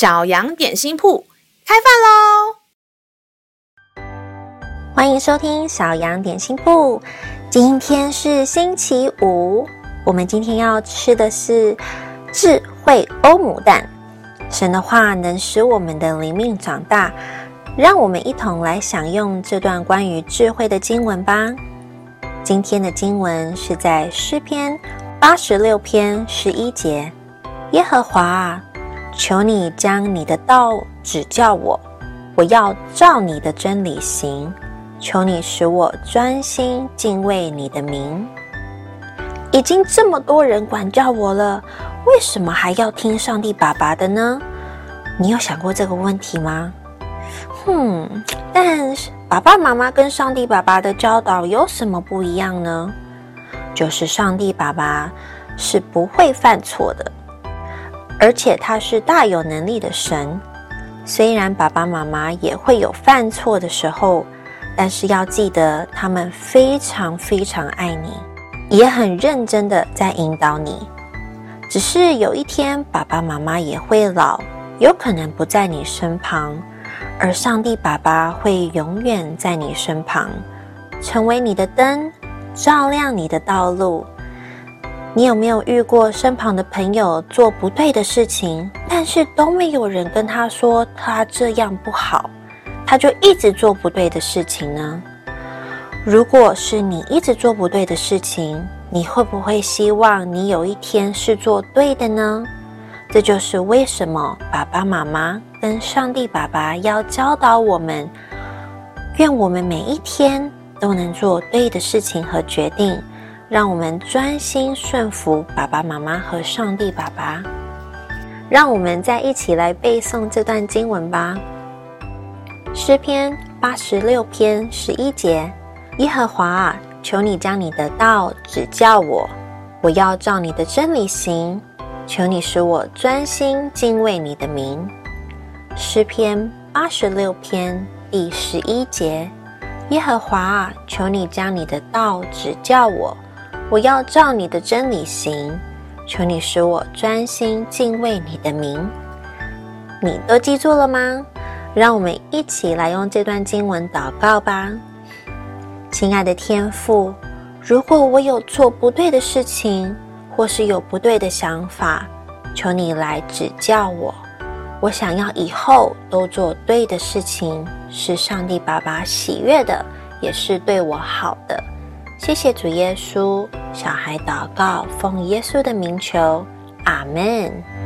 小羊点心铺开饭喽！欢迎收听小羊点心铺。今天是星期五，我们今天要吃的是智慧欧姆蛋。神的话能使我们的灵命长大，让我们一同来享用这段关于智慧的经文吧。今天的经文是在诗篇八十六篇十一节：耶和华。求你将你的道指教我，我要照你的真理行。求你使我专心敬畏你的名。已经这么多人管教我了，为什么还要听上帝爸爸的呢？你有想过这个问题吗？哼，但是爸爸妈妈跟上帝爸爸的教导有什么不一样呢？就是上帝爸爸是不会犯错的。而且他是大有能力的神，虽然爸爸妈妈也会有犯错的时候，但是要记得他们非常非常爱你，也很认真的在引导你。只是有一天爸爸妈妈也会老，有可能不在你身旁，而上帝爸爸会永远在你身旁，成为你的灯，照亮你的道路。你有没有遇过身旁的朋友做不对的事情，但是都没有人跟他说他这样不好，他就一直做不对的事情呢？如果是你一直做不对的事情，你会不会希望你有一天是做对的呢？这就是为什么爸爸妈妈跟上帝爸爸要教导我们，愿我们每一天都能做对的事情和决定。让我们专心顺服爸爸妈妈和上帝爸爸。让我们再一起来背诵这段经文吧。诗篇八十六篇十一节：耶和华啊，求你将你的道指教我，我要照你的真理行。求你使我专心敬畏你的名。诗篇八十六篇第十一节：耶和华啊，求你将你的道指教我。我要照你的真理行，求你使我专心敬畏你的名。你都记住了吗？让我们一起来用这段经文祷告吧。亲爱的天父，如果我有做不对的事情，或是有不对的想法，求你来指教我。我想要以后都做对的事情，是上帝爸爸喜悦的，也是对我好的。谢谢主耶稣，小孩祷告，奉耶稣的名求，阿门。